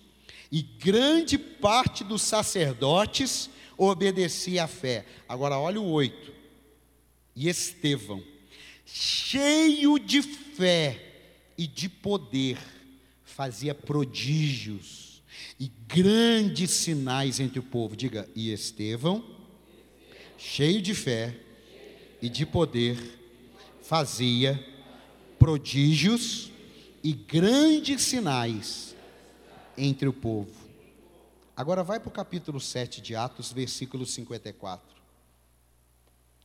e grande parte dos sacerdotes obedecia à fé. Agora, olha o 8. E Estevão, cheio de fé e de poder, fazia prodígios e grandes sinais entre o povo. Diga, e Estevão, cheio de fé e de poder, fazia prodígios e grandes sinais entre o povo. Agora vai para o capítulo 7 de Atos, versículo 54.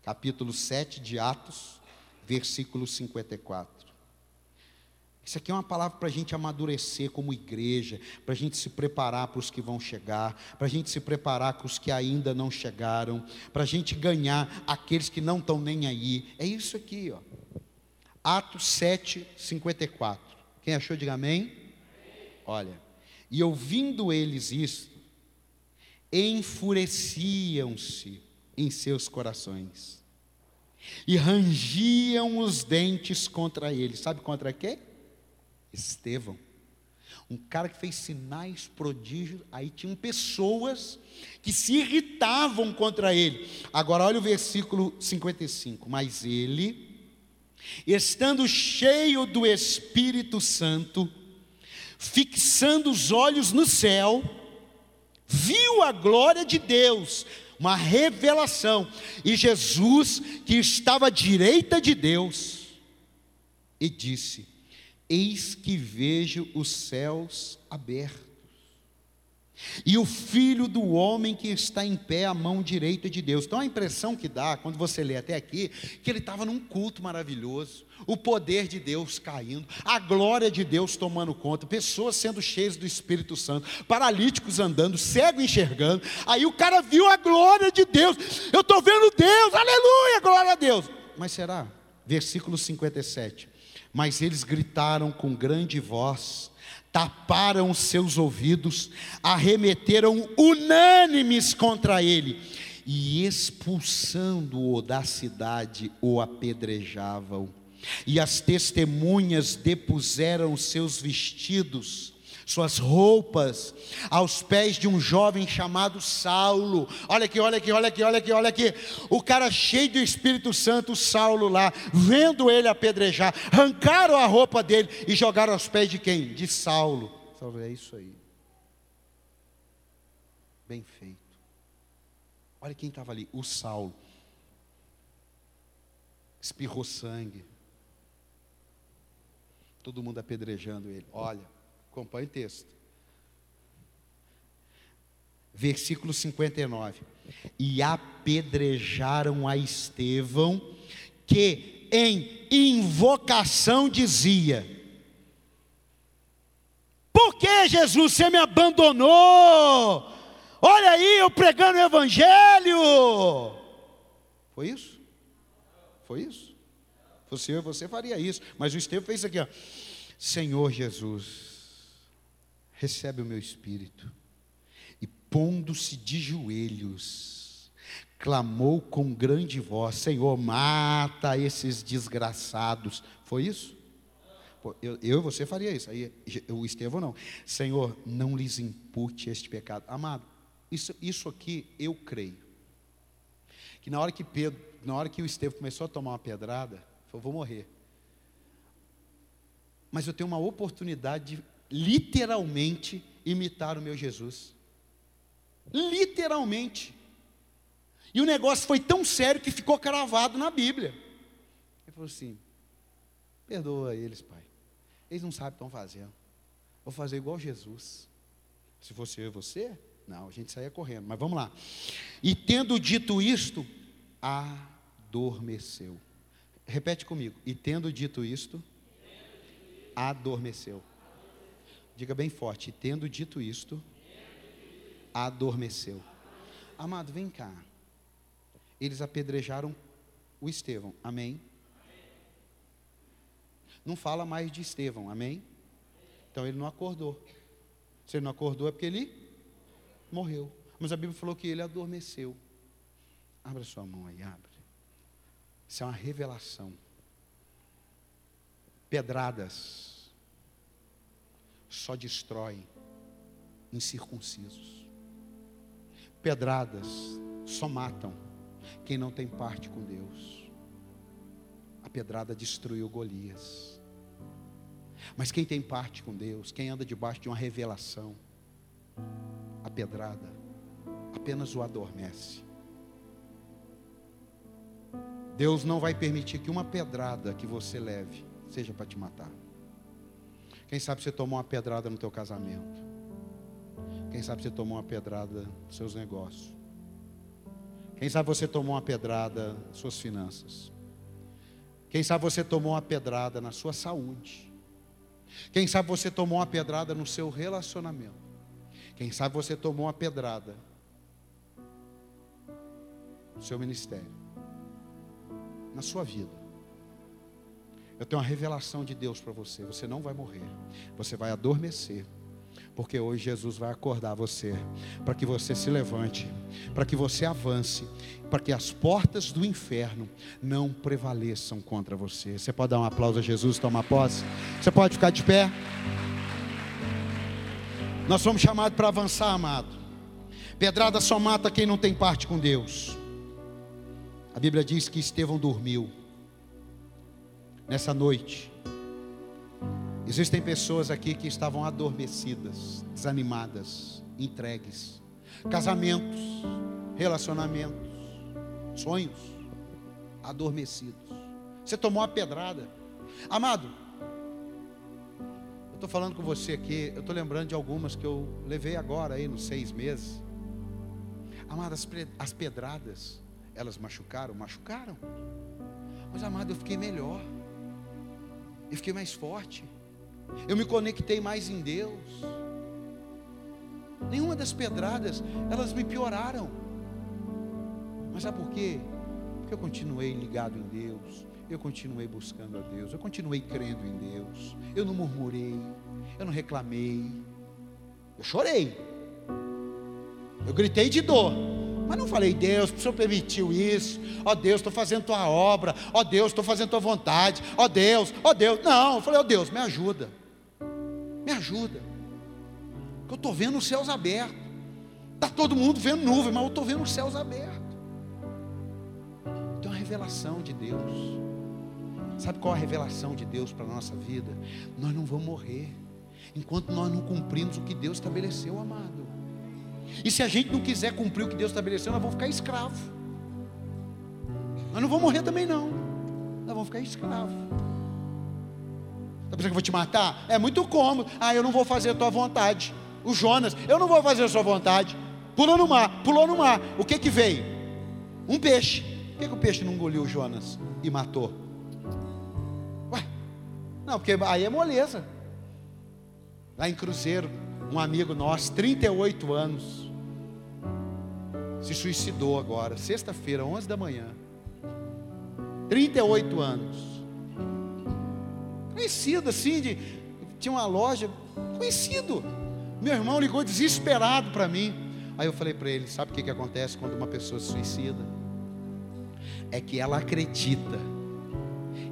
Capítulo 7 de Atos, versículo 54. Isso aqui é uma palavra para a gente amadurecer como igreja, para a gente se preparar para os que vão chegar, para a gente se preparar para os que ainda não chegaram, para a gente ganhar aqueles que não estão nem aí. É isso aqui, ó. Atos 7, 54. Quem achou, diga amém. Olha, e ouvindo eles isso, enfureciam-se em seus corações e rangiam os dentes contra ele. Sabe contra quem? Estevão. Um cara que fez sinais, prodígios, aí tinham pessoas que se irritavam contra ele. Agora olha o versículo 55. Mas ele, estando cheio do Espírito Santo, fixando os olhos no céu, viu a glória de Deus, uma revelação, e Jesus, que estava à direita de Deus, e disse: Eis que vejo os céus abertos, e o filho do homem que está em pé à mão direita de Deus. Então a impressão que dá, quando você lê até aqui, que ele estava num culto maravilhoso, o poder de Deus caindo, a glória de Deus tomando conta, pessoas sendo cheias do Espírito Santo, paralíticos andando, cego enxergando. Aí o cara viu a glória de Deus. Eu estou vendo Deus, aleluia, glória a Deus. Mas será? Versículo 57. Mas eles gritaram com grande voz, taparam seus ouvidos, arremeteram unânimes contra ele e expulsando-o da cidade, o apedrejavam. E as testemunhas depuseram seus vestidos suas roupas aos pés de um jovem chamado Saulo. Olha aqui, olha aqui, olha aqui, olha aqui, olha aqui. O cara cheio do Espírito Santo, Saulo lá, vendo ele apedrejar, arrancaram a roupa dele e jogaram aos pés de quem? De Saulo. Saulo, é isso aí. Bem feito. Olha quem estava ali, o Saulo. Espirrou sangue. Todo mundo apedrejando ele. Olha, Acompanhe o texto. Versículo 59. E apedrejaram a Estevão, que em invocação dizia: Por que Jesus você me abandonou? Olha aí, eu pregando o Evangelho. Foi isso? Foi isso? Você, você faria isso. Mas o Estevão fez isso aqui, ó. Senhor Jesus, recebe o meu espírito. E pondo-se de joelhos, clamou com grande voz: Senhor, mata esses desgraçados. Foi isso? Eu, eu e você faria isso. Aí o Estevão não. Senhor, não lhes impute este pecado. Amado, isso, isso aqui eu creio. Que na hora que Pedro, na hora que o Estevão começou a tomar uma pedrada, falou, vou morrer. Mas eu tenho uma oportunidade de literalmente imitar o meu Jesus. Literalmente. E o negócio foi tão sério que ficou cravado na Bíblia. Ele falou assim: perdoa eles, pai. Eles não sabem o que estão fazendo. Vou fazer igual Jesus. Se fosse eu e você, não, a gente saía correndo. Mas vamos lá. E tendo dito isto, adormeceu. Repete comigo. E tendo dito isto, adormeceu. Diga bem forte, tendo dito isto, adormeceu. Amado, vem cá. Eles apedrejaram o Estevão, amém? Não fala mais de Estevão, amém? Então ele não acordou. Se ele não acordou é porque ele morreu. Mas a Bíblia falou que ele adormeceu. Abra sua mão aí, abre. Isso é uma revelação. Pedradas só destroem incircuncisos. Pedradas só matam quem não tem parte com Deus. A pedrada destruiu Golias. Mas quem tem parte com Deus, quem anda debaixo de uma revelação, a pedrada apenas o adormece. Deus não vai permitir que uma pedrada que você leve seja para te matar. Quem sabe você tomou uma pedrada no teu casamento. Quem sabe você tomou uma pedrada nos seus negócios. Quem sabe você tomou uma pedrada nas suas finanças. Quem sabe você tomou uma pedrada na sua saúde. Quem sabe você tomou uma pedrada no seu relacionamento. Quem sabe você tomou uma pedrada no seu ministério, na sua vida. Eu tenho uma revelação de Deus para você. Você não vai morrer, você vai adormecer. Porque hoje Jesus vai acordar você, para que você se levante, para que você avance, para que as portas do inferno não prevaleçam contra você. Você pode dar um aplauso a Jesus, tomar posse? Você pode ficar de pé? Nós somos chamados para avançar, amado. Pedrada só mata quem não tem parte com Deus. A Bíblia diz que Estevão dormiu. Nessa noite, existem pessoas aqui que estavam adormecidas, desanimadas, entregues. Casamentos, relacionamentos, sonhos adormecidos. Você tomou uma pedrada. Amado, eu estou falando com você aqui, eu estou lembrando de algumas que eu levei agora aí nos seis meses. Amado, as, as pedradas, elas machucaram? Machucaram. Mas, amado, eu fiquei melhor. Eu fiquei mais forte. Eu me conectei mais em Deus. Nenhuma das pedradas, elas me pioraram. Mas sabe por quê? Porque eu continuei ligado em Deus eu continuei buscando a Deus, eu continuei crendo em Deus, eu não murmurei, eu não reclamei, eu chorei, eu gritei de dor, mas não falei, Deus, o Senhor permitiu isso, ó Deus, estou fazendo tua obra, ó Deus, estou fazendo tua vontade, ó Deus, ó Deus, não, eu falei, ó Deus, me ajuda, me ajuda, porque eu estou vendo os céus abertos, está todo mundo vendo nuvem, mas eu estou vendo os céus abertos, tem uma revelação de Deus, Sabe qual a revelação de Deus para a nossa vida? Nós não vamos morrer enquanto nós não cumprimos o que Deus estabeleceu, amado. E se a gente não quiser cumprir o que Deus estabeleceu, nós vamos ficar escravos. Nós não vamos morrer também não. Nós vamos ficar escravos. Está pensando que eu vou te matar? É muito cômodo. Ah, eu não vou fazer a tua vontade. O Jonas, eu não vou fazer a sua vontade. Pulou no mar, pulou no mar. O que que veio? Um peixe. Por que, que o peixe não engoliu o Jonas e matou? Não, porque aí é moleza. Lá em Cruzeiro, um amigo nosso, 38 anos, se suicidou agora, sexta-feira, 11 da manhã. 38 anos. Conhecido assim, de, tinha uma loja, conhecido. Meu irmão ligou desesperado para mim. Aí eu falei para ele: sabe o que, que acontece quando uma pessoa se suicida? É que ela acredita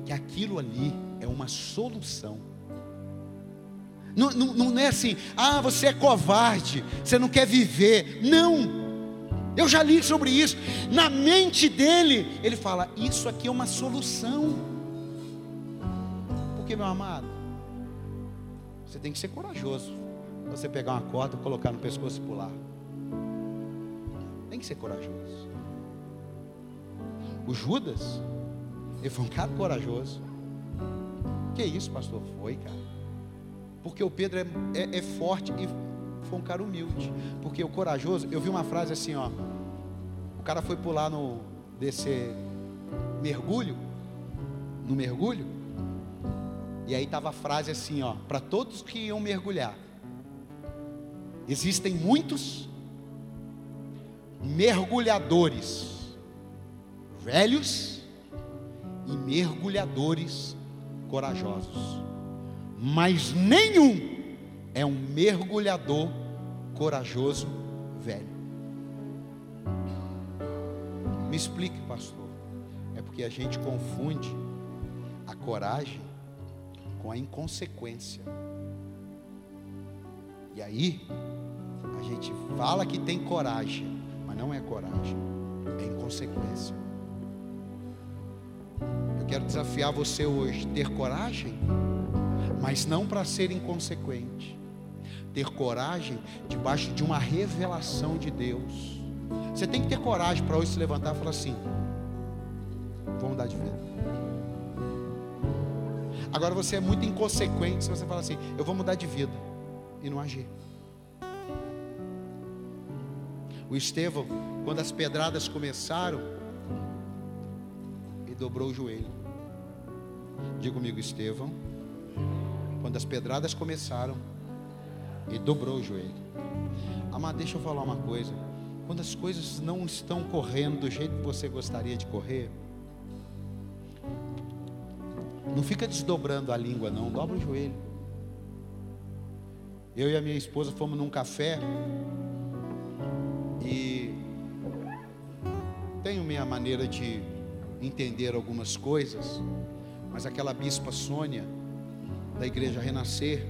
que aquilo ali é uma solução. Não, não, não é assim, ah, você é covarde, você não quer viver. Não. Eu já li sobre isso. Na mente dele, ele fala: Isso aqui é uma solução. Porque, meu amado, você tem que ser corajoso. Você pegar uma corda, colocar no pescoço e pular. Tem que ser corajoso. O Judas, ele foi um cara corajoso. Que isso, pastor? Foi, cara. Porque o Pedro é, é, é forte e foi um cara humilde. Porque o corajoso, eu vi uma frase assim, ó. O cara foi pular no descer mergulho, no mergulho, e aí tava a frase assim, ó, para todos que iam mergulhar. Existem muitos mergulhadores velhos e mergulhadores corajosos, mas nenhum é um mergulhador corajoso velho. Me explique, pastor. É porque a gente confunde a coragem com a inconsequência. E aí, a gente fala que tem coragem, mas não é coragem, é inconsequência. Eu quero desafiar você hoje, ter coragem, mas não para ser inconsequente. Ter coragem debaixo de uma revelação de Deus. Você tem que ter coragem para hoje se levantar e falar assim: vou mudar de vida. Agora você é muito inconsequente se você fala assim: eu vou mudar de vida e não agir. O Estevão, quando as pedradas começaram, ele dobrou o joelho. Diga comigo, Estevão. Quando as pedradas começaram, ele dobrou o joelho. Amado, deixa eu falar uma coisa. Quando as coisas não estão correndo do jeito que você gostaria de correr, não fica desdobrando a língua, não, dobra o joelho. Eu e a minha esposa fomos num café e tenho minha maneira de entender algumas coisas, mas aquela bispa Sônia da igreja Renascer,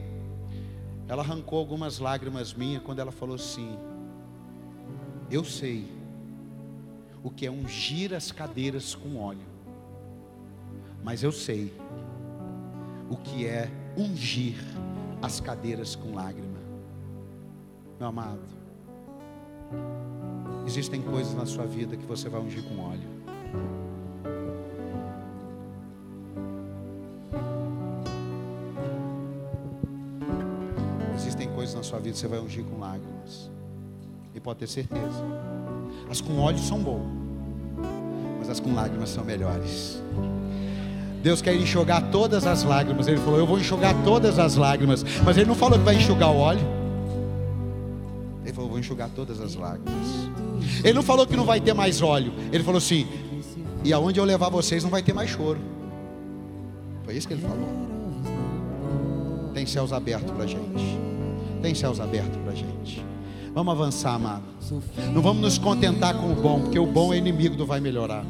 ela arrancou algumas lágrimas minhas quando ela falou assim: Eu sei o que é ungir as cadeiras com óleo, mas eu sei o que é ungir as cadeiras com lágrima. Meu amado, existem coisas na sua vida que você vai ungir com óleo. Você vai ungir com lágrimas. E pode ter certeza. As com óleo são boas, mas as com lágrimas são melhores. Deus quer enxugar todas as lágrimas. Ele falou: Eu vou enxugar todas as lágrimas. Mas ele não falou que vai enxugar o óleo. Ele falou: Vou enxugar todas as lágrimas. Ele não falou que não vai ter mais óleo. Ele falou assim: E aonde eu levar vocês não vai ter mais choro. Foi isso que ele falou. Tem céus abertos para gente. Tem céus abertos para gente. Vamos avançar, amado. Não vamos nos contentar com o bom, porque o bom é inimigo do vai melhorar.